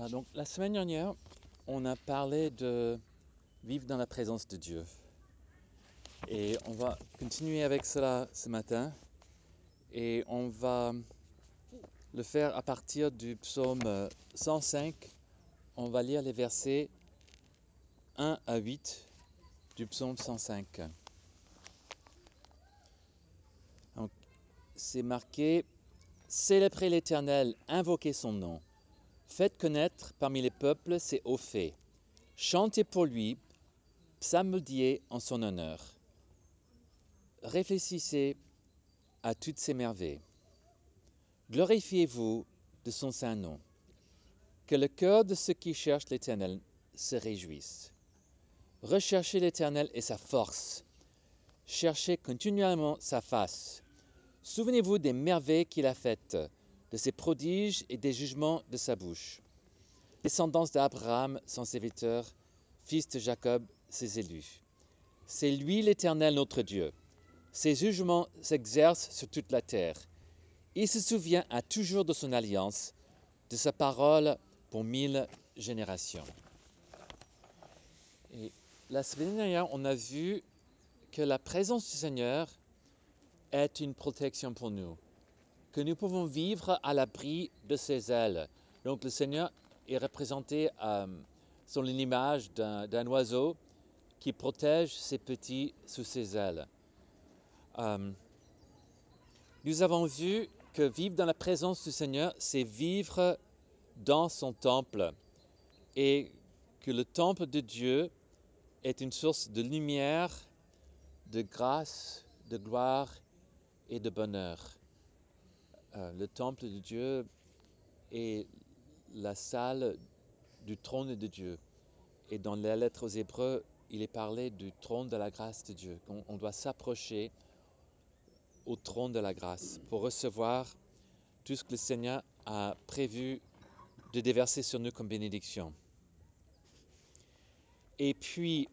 Ah, la semaine dernière, on a parlé de vivre dans la présence de Dieu. Et on va continuer avec cela ce matin. Et on va le faire à partir du psaume 105. On va lire les versets 1 à 8 du psaume 105. C'est marqué Célébrez l'Éternel, invoquez son nom. Faites connaître parmi les peuples ses hauts faits. Chantez pour lui, psalmodiez en son honneur. Réfléchissez à toutes ses merveilles. Glorifiez-vous de son saint nom. Que le cœur de ceux qui cherchent l'Éternel se réjouisse. Recherchez l'Éternel et sa force. Cherchez continuellement sa face. Souvenez-vous des merveilles qu'il a faites de ses prodiges et des jugements de sa bouche. Descendance d'Abraham, son serviteur, fils de Jacob, ses élus. C'est lui l'Éternel notre Dieu. Ses jugements s'exercent sur toute la terre. Il se souvient à toujours de son alliance, de sa parole pour mille générations. Et la semaine dernière, on a vu que la présence du Seigneur est une protection pour nous que nous pouvons vivre à l'abri de ses ailes. Donc le Seigneur est représenté euh, sur l'image d'un oiseau qui protège ses petits sous ses ailes. Euh, nous avons vu que vivre dans la présence du Seigneur, c'est vivre dans son temple et que le temple de Dieu est une source de lumière, de grâce, de gloire et de bonheur. Euh, le temple de Dieu est la salle du trône de Dieu. Et dans la lettre aux Hébreux, il est parlé du trône de la grâce de Dieu. On, doit s'approcher au trône de la grâce pour recevoir tout ce que le Seigneur a prévu de déverser sur nous comme bénédiction. Et puis,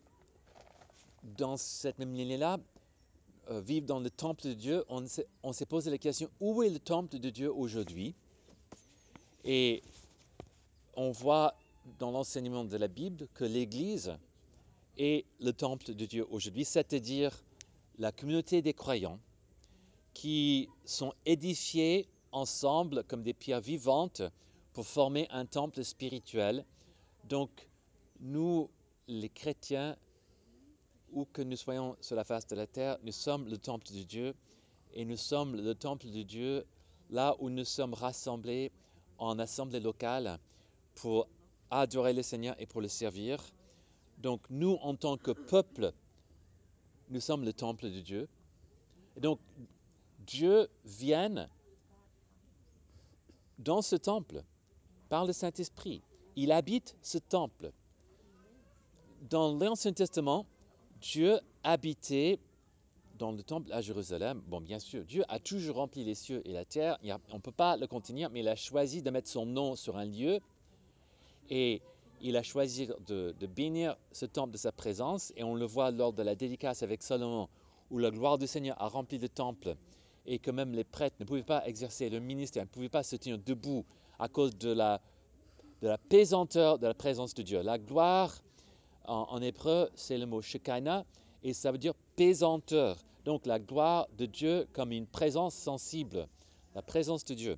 dans cette même lignée-là, euh, vivre dans le temple de Dieu, on s'est posé la question où est le temple de Dieu aujourd'hui? Et on voit dans l'enseignement de la Bible que l'Église est le temple de Dieu aujourd'hui, c'est-à-dire la communauté des croyants qui sont édifiés ensemble comme des pierres vivantes pour former un temple spirituel. Donc, nous, les chrétiens, où que nous soyons sur la face de la terre, nous sommes le temple de Dieu et nous sommes le temple de Dieu là où nous sommes rassemblés en assemblée locale pour adorer le Seigneur et pour le servir. Donc nous, en tant que peuple, nous sommes le temple de Dieu. Et donc Dieu vient dans ce temple par le Saint-Esprit. Il habite ce temple. Dans l'Ancien Testament, Dieu habitait dans le temple à Jérusalem. Bon, bien sûr, Dieu a toujours rempli les cieux et la terre. on ne peut pas le contenir, mais il a choisi de mettre son nom sur un lieu. Et il a choisi de, bénir ce temple de sa présence. Et on le voit lors de la dédicace avec Salomon, où la gloire du Seigneur a rempli le temple. Et que même les prêtres ne pouvaient pas exercer le ministère, ne pouvaient pas se tenir debout à cause de la, de la pesanteur de la présence de Dieu. La gloire en, hébreu, c'est le mot Shekinah et ça veut dire pesanteur. Donc la gloire de Dieu comme une présence sensible, la présence de Dieu.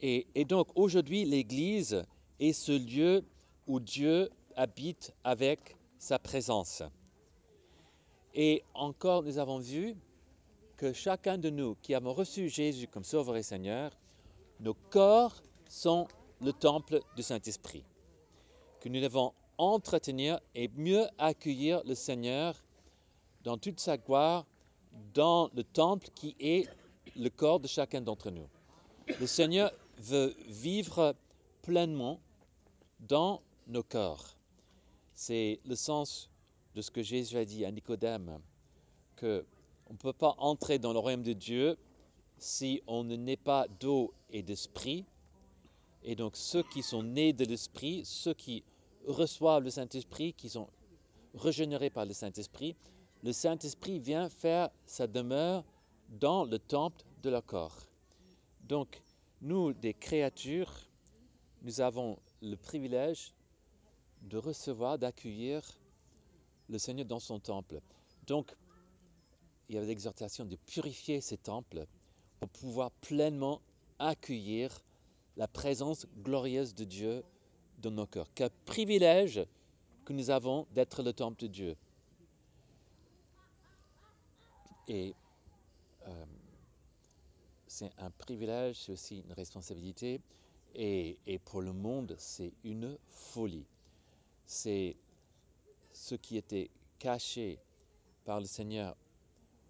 Et, donc aujourd'hui, l'Église est ce lieu où Dieu habite avec sa présence. Et encore, nous avons vu que chacun de nous qui avons reçu Jésus comme Sauveur et Seigneur, nos corps sont le temple du Saint-Esprit. Que nous devons entretenir et mieux accueillir le Seigneur dans toute sa gloire dans le temple qui est le corps de chacun d'entre nous. Le Seigneur veut vivre pleinement dans nos corps. C'est le sens de ce que Jésus a dit à Nicodème, que on ne peut pas entrer dans le royaume de Dieu si on ne naît pas d'eau et d'esprit. Et donc ceux qui sont nés de l'esprit, ceux qui reçoivent le Saint-Esprit, qui sont régénérés par le Saint-Esprit, le Saint-Esprit vient faire sa demeure dans le temple de leur corps. Donc, nous, des créatures, nous avons le privilège de recevoir, d'accueillir le Seigneur dans son temple. Donc, il y avait l'exhortation de purifier ces temples pour pouvoir pleinement accueillir la présence glorieuse de Dieu dans nos cœurs. Quel privilège que nous avons d'être le temple de Dieu. Et euh, c'est un privilège, c'est aussi une responsabilité. Et, et pour le monde, c'est une folie. C'est ce qui était caché par le Seigneur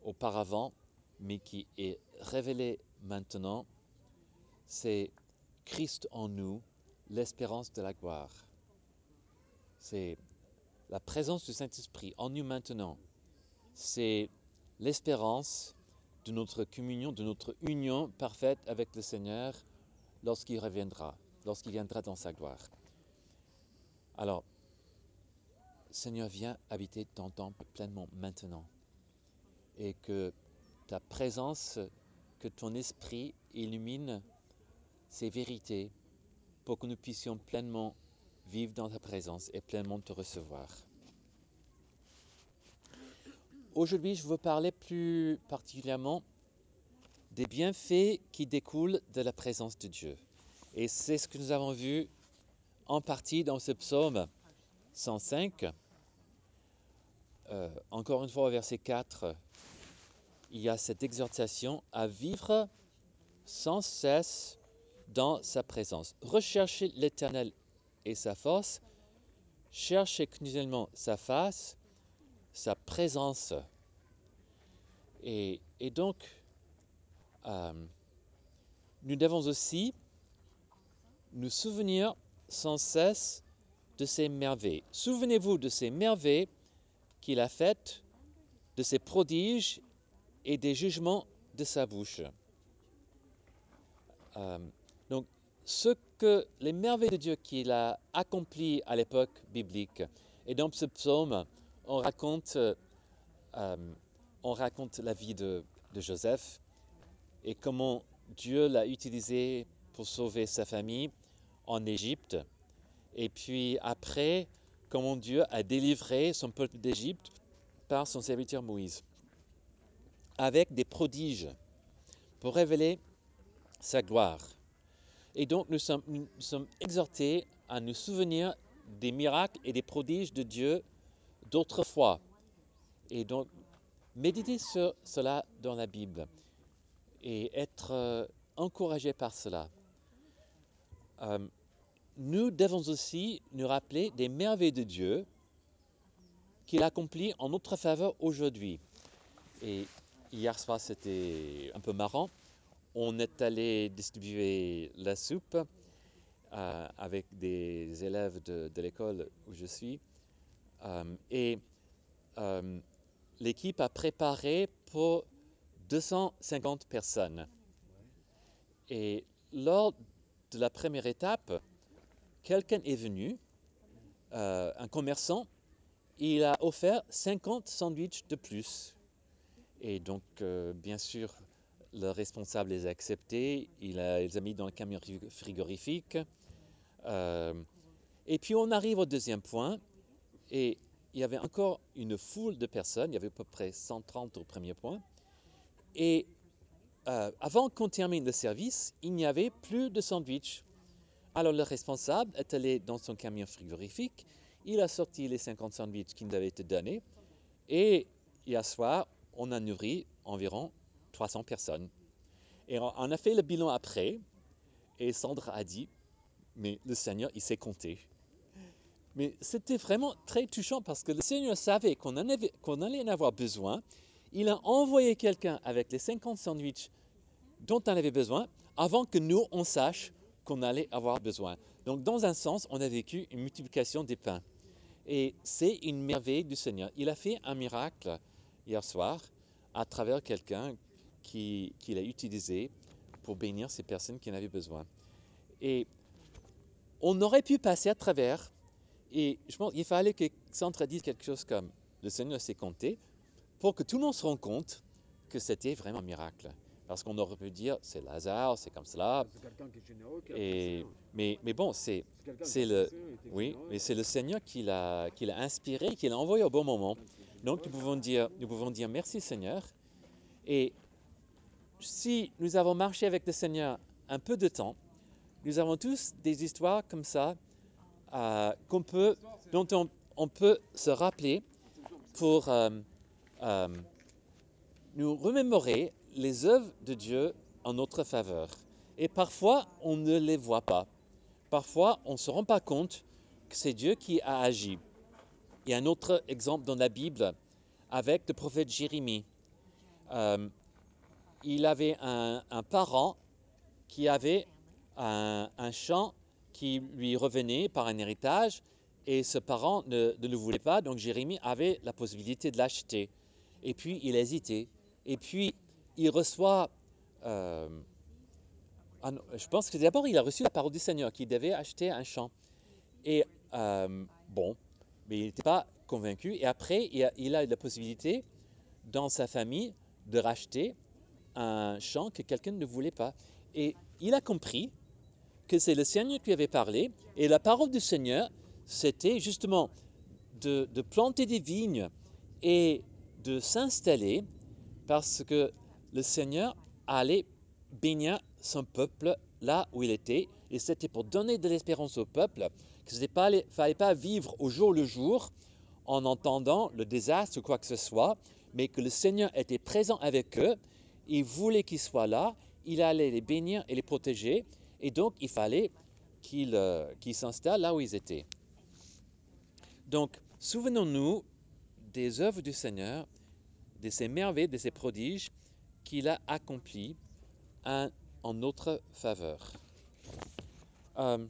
auparavant, mais qui est révélé maintenant. C'est Christ en nous, l'espérance de la gloire. C'est la présence du Saint-Esprit en nous maintenant. C'est l'espérance de notre communion, de notre union parfaite avec le Seigneur lorsqu'il reviendra, lorsqu'il viendra dans sa gloire. Alors, Seigneur, viens habiter ton temple pleinement maintenant. Et que ta présence, que ton esprit illumine ces vérités pour que nous puissions pleinement vivre dans ta présence et pleinement te recevoir. Aujourd'hui, je veux parler plus particulièrement des bienfaits qui découlent de la présence de Dieu. Et c'est ce que nous avons vu en partie dans ce psaume 105. Euh, encore une fois, au verset 4, il y a cette exhortation à vivre sans cesse dans sa présence. Recherchez l'Éternel et sa force, cherchez continuellement sa face, sa présence. Et, donc, euh, nous devons aussi nous souvenir sans cesse de ces merveilles. Souvenez-vous de ces merveilles qu'il a faites, de ses prodiges et des jugements de sa bouche. Euh, ce que les merveilles de Dieu qu'il a accomplies à l'époque biblique, et dans ce psaume, on raconte, euh, on raconte la vie de, de, Joseph et comment Dieu l'a utilisé pour sauver sa famille en Égypte. Et puis après, comment Dieu a délivré son peuple d'Égypte par son serviteur Moïse, avec des prodiges pour révéler sa gloire. Et donc nous sommes, exhortés à nous souvenir des miracles et des prodiges de Dieu d'autrefois. Et donc, méditer sur cela dans la Bible et être euh, encouragé par cela. Euh, nous devons aussi nous rappeler des merveilles de Dieu qu'il accomplit en notre faveur aujourd'hui. Et hier soir, c'était un peu marrant. On est allé distribuer la soupe euh, avec des élèves de, l'école où je suis. Euh, et euh, l'équipe a préparé pour 250 personnes. Et lors de la première étape, quelqu'un est venu, un commerçant, il a offert 50 sandwichs de plus. Et donc, bien sûr, le responsable les a acceptés, il les a mis dans le camion frigorifique. Euh, et puis on arrive au deuxième point, et il y avait encore une foule de personnes, il y avait à peu près 130 au premier point. Et euh, avant qu'on termine le service, il n'y avait plus de sandwich. Alors le responsable est allé dans son camion frigorifique, il a sorti les 50 sandwichs qu'il avait été donnés, et hier soir, on a nourri environ 300 personnes. Et on a fait le bilan après, et Sandra a dit, mais le Seigneur, il s'est compté. Mais c'était vraiment très touchant parce que le Seigneur savait qu'on qu allait en avoir besoin. Il a envoyé quelqu'un avec les 50 sandwichs dont on avait besoin avant que nous, on sache qu'on allait avoir besoin. Donc, dans un sens, on a vécu une multiplication des pains. Et c'est une merveille du Seigneur. Il a fait un miracle hier soir à travers quelqu'un qu'il qui a utilisé pour bénir ces personnes qui en avaient besoin. Et on aurait pu passer à travers et je pense qu'il fallait que Sandra dise quelque chose comme le Seigneur s'est compté pour que tout le monde se rende compte que c'était vraiment un miracle. Parce qu'on aurait pu dire, c'est Lazare, c'est comme cela. Et, mais, mais bon, c'est le- oui, mais c'est le Seigneur qui l'a qui l'a inspiré, qui l'a envoyé au bon moment. Donc nous pouvons dire, nous pouvons dire merci Seigneur. Et si nous avons marché avec le Seigneur un peu de temps, nous avons tous des histoires comme ça euh, qu'on peut, dont on, peut se rappeler pour euh, euh, nous remémorer les œuvres de Dieu en notre faveur. Et parfois, on ne les voit pas. Parfois, on ne se rend pas compte que c'est Dieu qui a agi. Il y a un autre exemple dans la Bible avec le prophète Jérémie. Il avait un, parent qui avait un, champ qui lui revenait par un héritage et ce parent ne, le voulait pas, donc Jérémie avait la possibilité de l'acheter. Et puis il hésitait. Et puis il reçoit, euh, ah je pense que d'abord il a reçu la parole du Seigneur qu'il devait acheter un champ. Et euh, bon, mais il n'était pas convaincu. Et après, il a, il a la possibilité dans sa famille de racheter un champ que quelqu'un ne voulait pas. Et il a compris que c'est le Seigneur qui avait parlé. Et la parole du Seigneur, c'était justement de, de planter des vignes et de s'installer parce que le Seigneur allait bénir son peuple là où il était. Et c'était pour donner de l'espérance au peuple, qu'il ne fallait pas vivre au jour le jour en entendant le désastre ou quoi que ce soit, mais que le Seigneur était présent avec eux, il voulait qu'ils soient là, il allait les bénir et les protéger, et donc il fallait qu'ils euh, qu'ils s'installent là où ils étaient. Donc, souvenons-nous des œuvres du Seigneur, de ses merveilles, de ses prodiges qu'il a accomplis en, en notre faveur. Euh,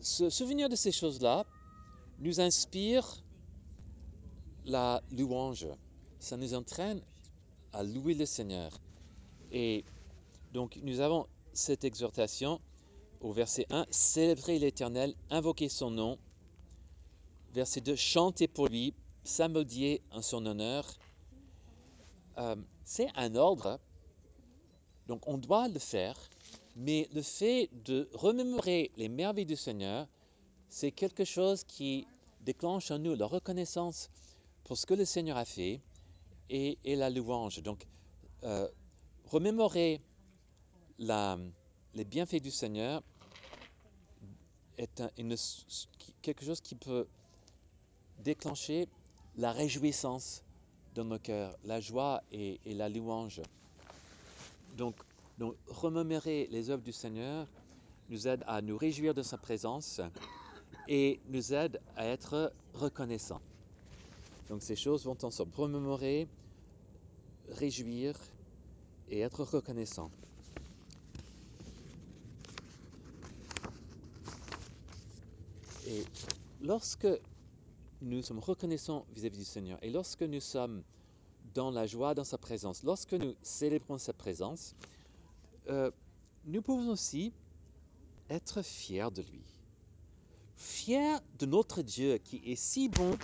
se souvenir de ces choses-là nous inspire la louange. Ça nous entraîne à louer le Seigneur. Et donc nous avons cette exhortation au verset 1, célébrer l'Éternel, invoquer son nom. Verset 2, chanter pour lui, samedier en son honneur. Euh, C'est un ordre, donc on doit le faire, mais le fait de remémorer les merveilles du Seigneur, c'est quelque chose qui déclenche en nous la reconnaissance pour ce que le Seigneur a fait et, la louange. Donc, euh, remémorer les bienfaits du Seigneur est quelque chose qui peut déclencher la réjouissance dans nos cœurs, la joie et, et la louange. Donc, donc, remémorer les œuvres du Seigneur nous aide à nous réjouir de sa présence et nous aide à être reconnaissants. Donc ces choses vont ensemble. Remémorer, réjouir et être reconnaissant. Et lorsque nous sommes reconnaissants vis-à-vis du Seigneur et lorsque nous sommes dans la joie, dans sa présence, lorsque nous célébrons sa présence, euh, nous pouvons aussi être fiers de lui. Fiers de notre Dieu qui est si bon,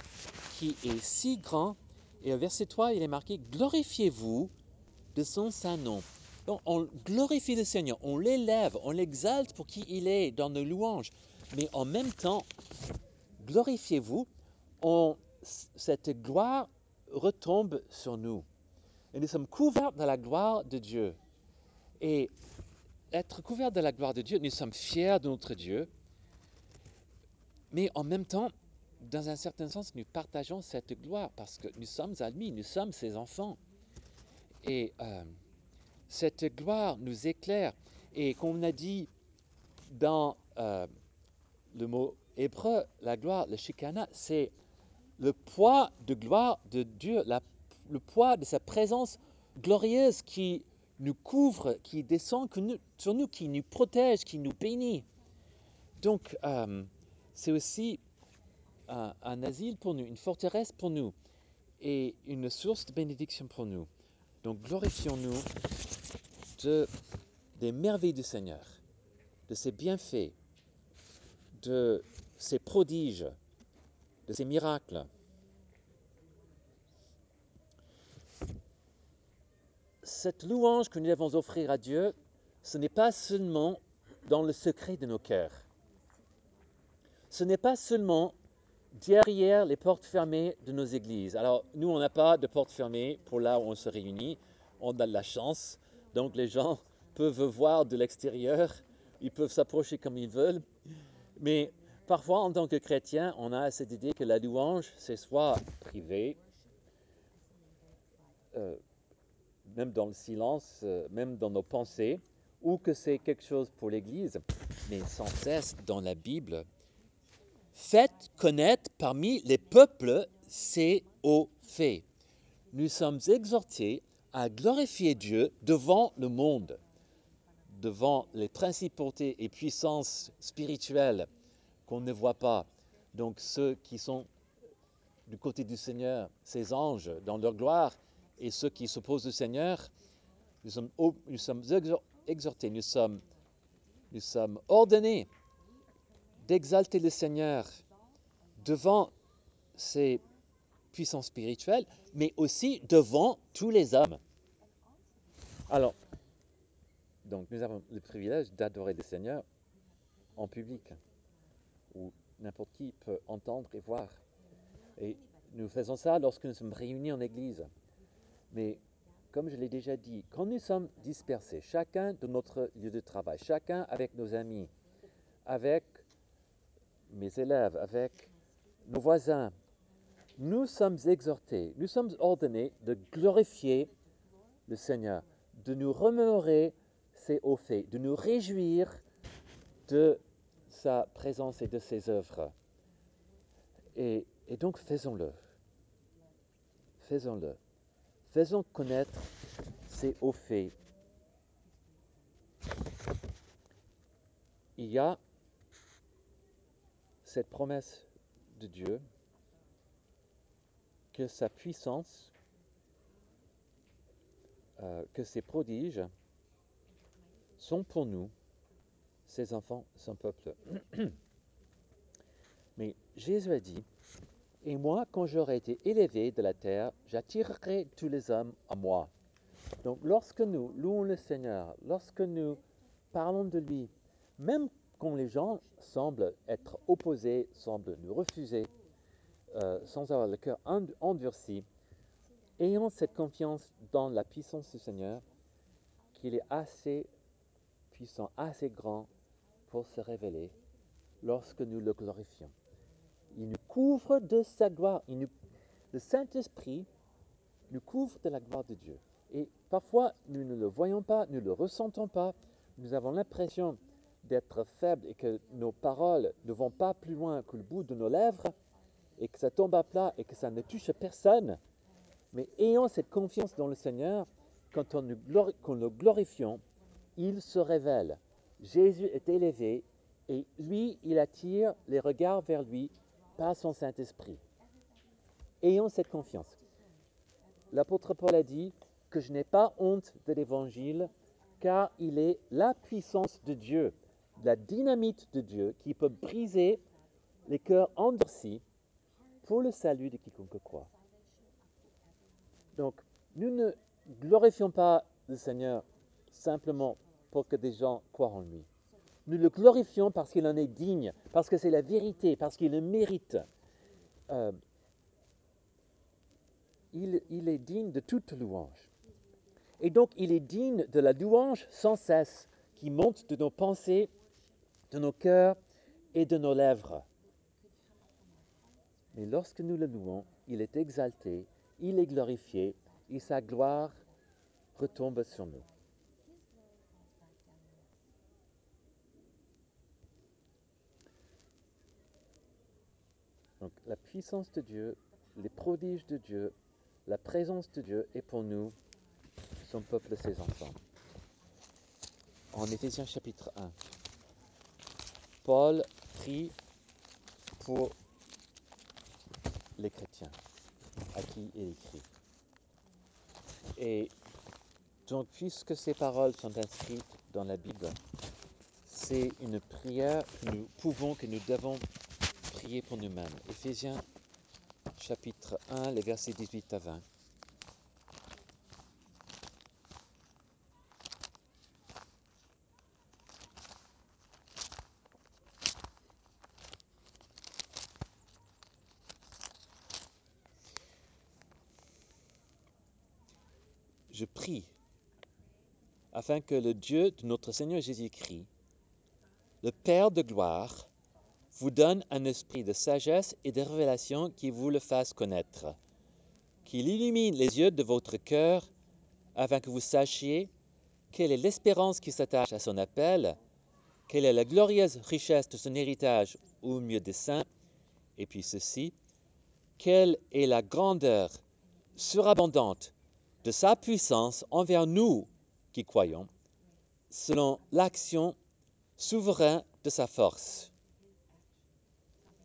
qui est si grand. Et au verset 3, il est marqué Glorifiez-vous de son saint nom. Donc, on glorifie le Seigneur, on l'élève, on l'exalte pour qui il est dans nos louanges. Mais en même temps, glorifiez-vous, cette gloire retombe sur nous. Et nous sommes couverts de la gloire de Dieu. Et être couverts de la gloire de Dieu, nous sommes fiers de notre Dieu. Mais en même temps, dans un certain sens, nous partageons cette gloire parce que nous sommes lui, nous sommes ses enfants. Et euh, cette gloire nous éclaire. Et comme on a dit dans euh, le mot hébreu, la gloire, le shikana, c'est le poids de gloire de Dieu, le poids de sa présence glorieuse qui nous couvre, qui descend sur nous, qui nous protège, qui nous bénit. Donc, euh, c'est aussi euh, un, asile pour nous, une forteresse pour nous et une source de bénédiction pour nous. Donc glorifions-nous des merveilles du Seigneur, de ses bienfaits, de ses prodiges, de ses miracles. Cette louange que nous devons offrir à Dieu, ce n'est pas seulement dans le secret de nos cœurs. Ce n'est pas seulement derrière les portes fermées de nos églises. Alors, nous, on n'a pas de portes fermées pour là où on se réunit. On a de la chance. Donc, les gens peuvent voir de l'extérieur. Ils peuvent s'approcher comme ils veulent. Mais parfois, en tant que chrétien, on a cette idée que la louange, c'est soit privé, euh, même dans le silence, euh, même dans nos pensées, ou que c'est quelque chose pour l'Église, mais sans cesse dans la Bible. Faites connaître parmi les peuples ses hauts faits. Nous sommes exhortés à glorifier Dieu devant le monde, devant les principautés et puissances spirituelles qu'on ne voit pas. Donc ceux qui sont du côté du Seigneur, ces anges dans leur gloire, et ceux qui s'opposent au Seigneur, nous sommes, exhortés, nous sommes ordonnés d'exalter le Seigneur devant ces puissances spirituelles, mais aussi devant tous les hommes. Alors, donc nous avons le privilège d'adorer le Seigneur en public, où n'importe qui peut entendre et voir. Et nous faisons ça lorsque nous sommes réunis en Église. Mais comme je l'ai déjà dit, quand nous sommes dispersés, chacun de notre lieu de travail, chacun avec nos amis, avec mes élèves, avec nos voisins, nous sommes exhortés, nous sommes ordonnés de glorifier le Seigneur, de nous remémorer ses hauts faits, de nous réjouir de sa présence et de ses œuvres. Et, donc faisons-le. Faisons-le. Faisons connaître ses hauts faits. Il y a cette promesse de Dieu que sa puissance, euh, que ses prodiges sont pour nous, ses enfants, son peuple. Mais Jésus a dit, et moi, quand j'aurai été élevé de la terre, j'attirerai tous les hommes à moi. Donc lorsque nous louons le Seigneur, lorsque nous parlons de lui, même les gens semblent être opposés, semblent nous refuser, euh, sans avoir le cœur endurci, ayons cette confiance dans la puissance du Seigneur, qu'il est assez puissant, assez grand pour se révéler lorsque nous le glorifions. Il nous couvre de sa gloire. le Saint-Esprit nous couvre de la gloire de Dieu. Et parfois, nous ne le voyons pas, nous ne le ressentons pas. Nous avons l'impression d'être faibles et que nos paroles ne vont pas plus loin que le bout de nos lèvres et que ça tombe à plat et que ça ne touche personne. Mais ayons cette confiance dans le Seigneur, quand, on le glorifions, il se révèle. Jésus est élevé et lui, il attire les regards vers lui par son Saint-Esprit. Ayons cette confiance. L'apôtre Paul a dit que je n'ai pas honte de l'Évangile, car il est la puissance de Dieu, la dynamite de Dieu qui peut briser les cœurs endurcis pour le salut de quiconque croit. Donc, nous ne glorifions pas le Seigneur simplement pour que des gens croient en lui. Nous le glorifions parce qu'il en est digne, parce que c'est la vérité, parce qu'il le mérite. Euh, il, il est digne de toute louange. Et donc, il est digne de la louange sans cesse qui monte de nos pensées, de nos cœurs et de nos lèvres. Mais lorsque nous le louons, il est exalté, il est glorifié, et sa gloire retombe sur nous. Donc la puissance de Dieu, les prodiges de Dieu, la présence de Dieu est pour nous, son peuple, ses enfants. En Éphésiens chapitre 1, Paul prie pour les chrétiens à qui il écrit. Et donc, puisque ces paroles sont inscrites dans la Bible, c'est une prière que nous pouvons, que nous devons prier pour nous-mêmes. Éphésiens chapitre 1, les versets 18 à 20. je prie afin que le Dieu de notre Seigneur Jésus-Christ, le Père de gloire, vous donne un esprit de sagesse et de révélation qui vous le fasse connaître, qu'il illumine les yeux de votre cœur afin que vous sachiez quelle est l'espérance qui s'attache à son appel, quelle est la glorieuse richesse de son héritage au milieu des saints, et puis ceci, quelle est la grandeur surabondante de sa puissance envers nous qui croyons, selon l'action souveraine de sa force.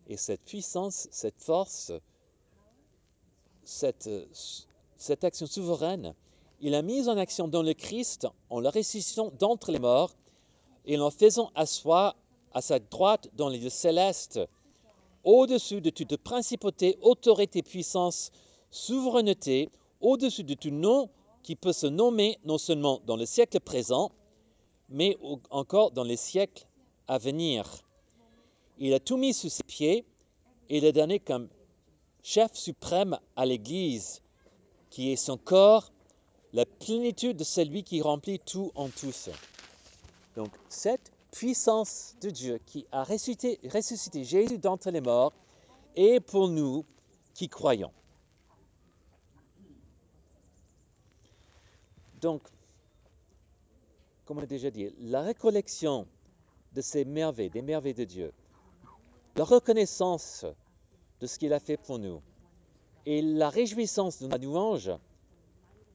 Et cette puissance, cette force, cette, action souveraine, il a mise en action dans le Christ en la ressuscitant d'entre les morts et en faisant asseoir à sa droite dans les lieux célestes, au-dessus de toute principauté, autorité, puissance, souveraineté, au-dessus de tout nom qui peut se nommer non seulement dans le siècle présent, mais encore dans les siècles à venir. Il a tout mis sous ses pieds et l'a donné comme chef suprême à l'Église, qui est son corps, la plénitude de celui qui remplit tout en tous. Donc cette puissance de Dieu qui a ressuscité, ressuscité Jésus d'entre les morts est pour nous qui croyons. Donc, comme on a déjà dit, la recollection de ces merveilles, des merveilles de Dieu, la reconnaissance de ce qu'il a fait pour nous et la réjouissance de la louange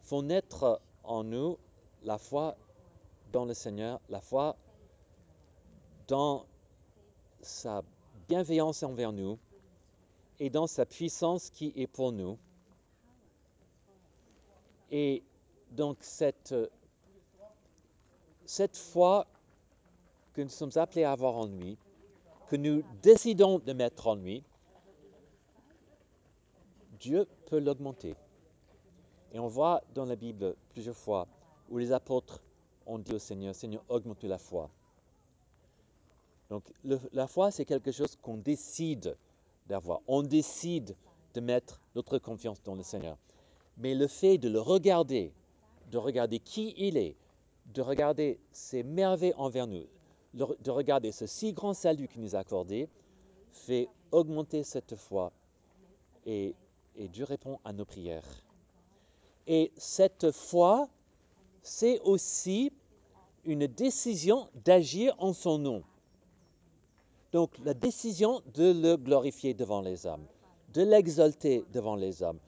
font naître en nous la foi dans le Seigneur, la foi dans sa bienveillance envers nous et dans sa puissance qui est pour nous. Et donc cette, cette foi que nous sommes appelés à avoir en lui, que nous décidons de mettre en lui, Dieu peut l'augmenter. Et on voit dans la Bible plusieurs fois où les apôtres ont dit au Seigneur, Seigneur, augmente la foi. Donc la foi, c'est quelque chose qu'on décide d'avoir. On décide de mettre notre confiance dans le Seigneur. Mais le fait de le regarder, de regarder qui il est, de regarder ses merveilles envers nous, de regarder ce si grand salut qu'il nous a accordé, fait augmenter cette foi et, et Dieu répond à nos prières. Et cette foi, c'est aussi une décision d'agir en son nom. Donc la décision de le glorifier devant les hommes, de l'exalter devant les hommes,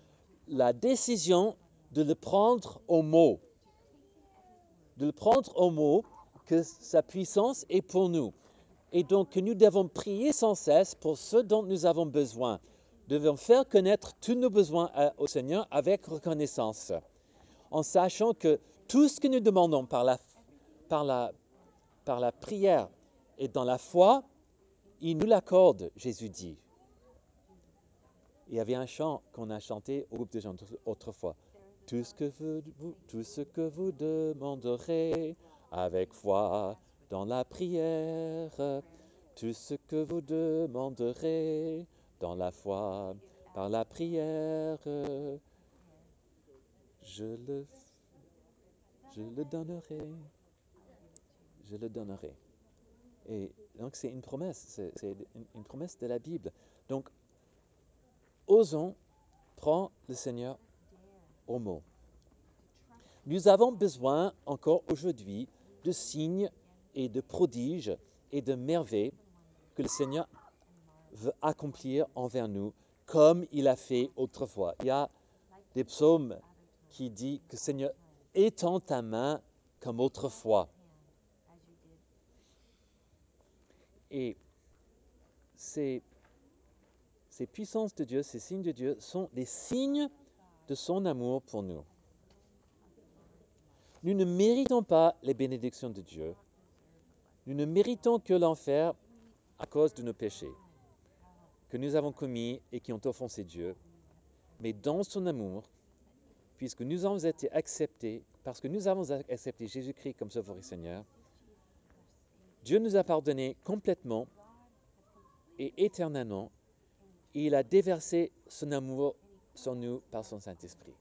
la décision de le prendre au mot, de le prendre au mot que sa puissance est pour nous. Et donc que nous devons prier sans cesse pour ce dont nous avons besoin. Nous devons faire connaître tous nos besoins au Seigneur avec reconnaissance, en sachant que tout ce que nous demandons par la, par la, par la prière et dans la foi, il nous l'accorde, Jésus dit. Il y avait un chant qu'on a chanté au groupe de gens autrefois. Tout ce, que vous, demanderez avec foi dans la prière, tout ce que vous demanderez dans la foi par la prière, je le, je le donnerai, je le donnerai. Et donc c'est une promesse, c'est une, promesse de la Bible. Donc, osons prendre le Seigneur Nous avons besoin encore aujourd'hui de signes et de prodiges et de merveilles que le Seigneur veut accomplir envers nous comme il a fait autrefois. Il y a des psaumes qui disent que Seigneur, étends ta main comme autrefois. Et ces, ces puissances de Dieu, ces signes de Dieu sont des signes de son amour pour nous. Nous ne méritons pas les bénédictions de Dieu. Nous ne méritons que l'enfer à cause de nos péchés que nous avons commis et qui ont offensé Dieu. Mais dans son amour, puisque nous avons été acceptés, parce que nous avons accepté Jésus-Christ comme Sauveur et Seigneur, Dieu nous a pardonné complètement et éternellement, et il a déversé son amour sur nous par son Saint-Esprit.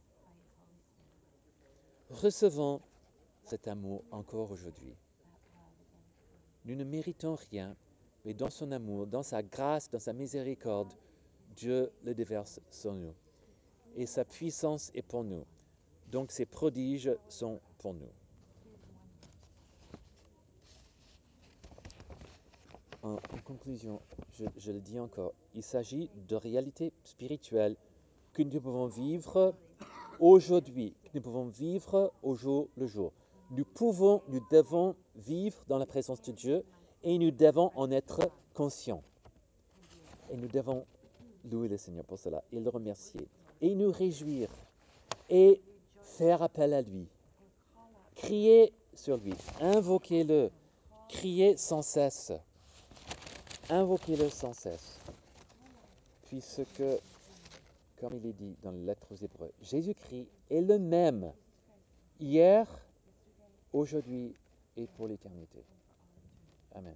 recevons cet amour encore aujourd'hui. Nous ne méritons rien, mais dans son amour, dans sa grâce, dans sa miséricorde, Dieu le déverse sur nous. Et sa puissance est pour nous. Donc ses prodiges sont pour nous. En, conclusion, je, le dis encore, il s'agit de réalités spirituelles que nous pouvons vivre aujourd'hui, que nous pouvons vivre au jour le jour. Nous pouvons, nous devons vivre dans la présence de Dieu et nous devons en être conscients. Et nous devons louer le Seigneur pour cela et le remercier et nous réjouir et faire appel à lui. Crier sur lui, invoquez-le, criez sans cesse. Invoquez-le sans cesse. Puisque, comme il est dit dans la lettre aux Hébreux, Jésus-Christ est le même hier, aujourd'hui et pour l'éternité. Amen.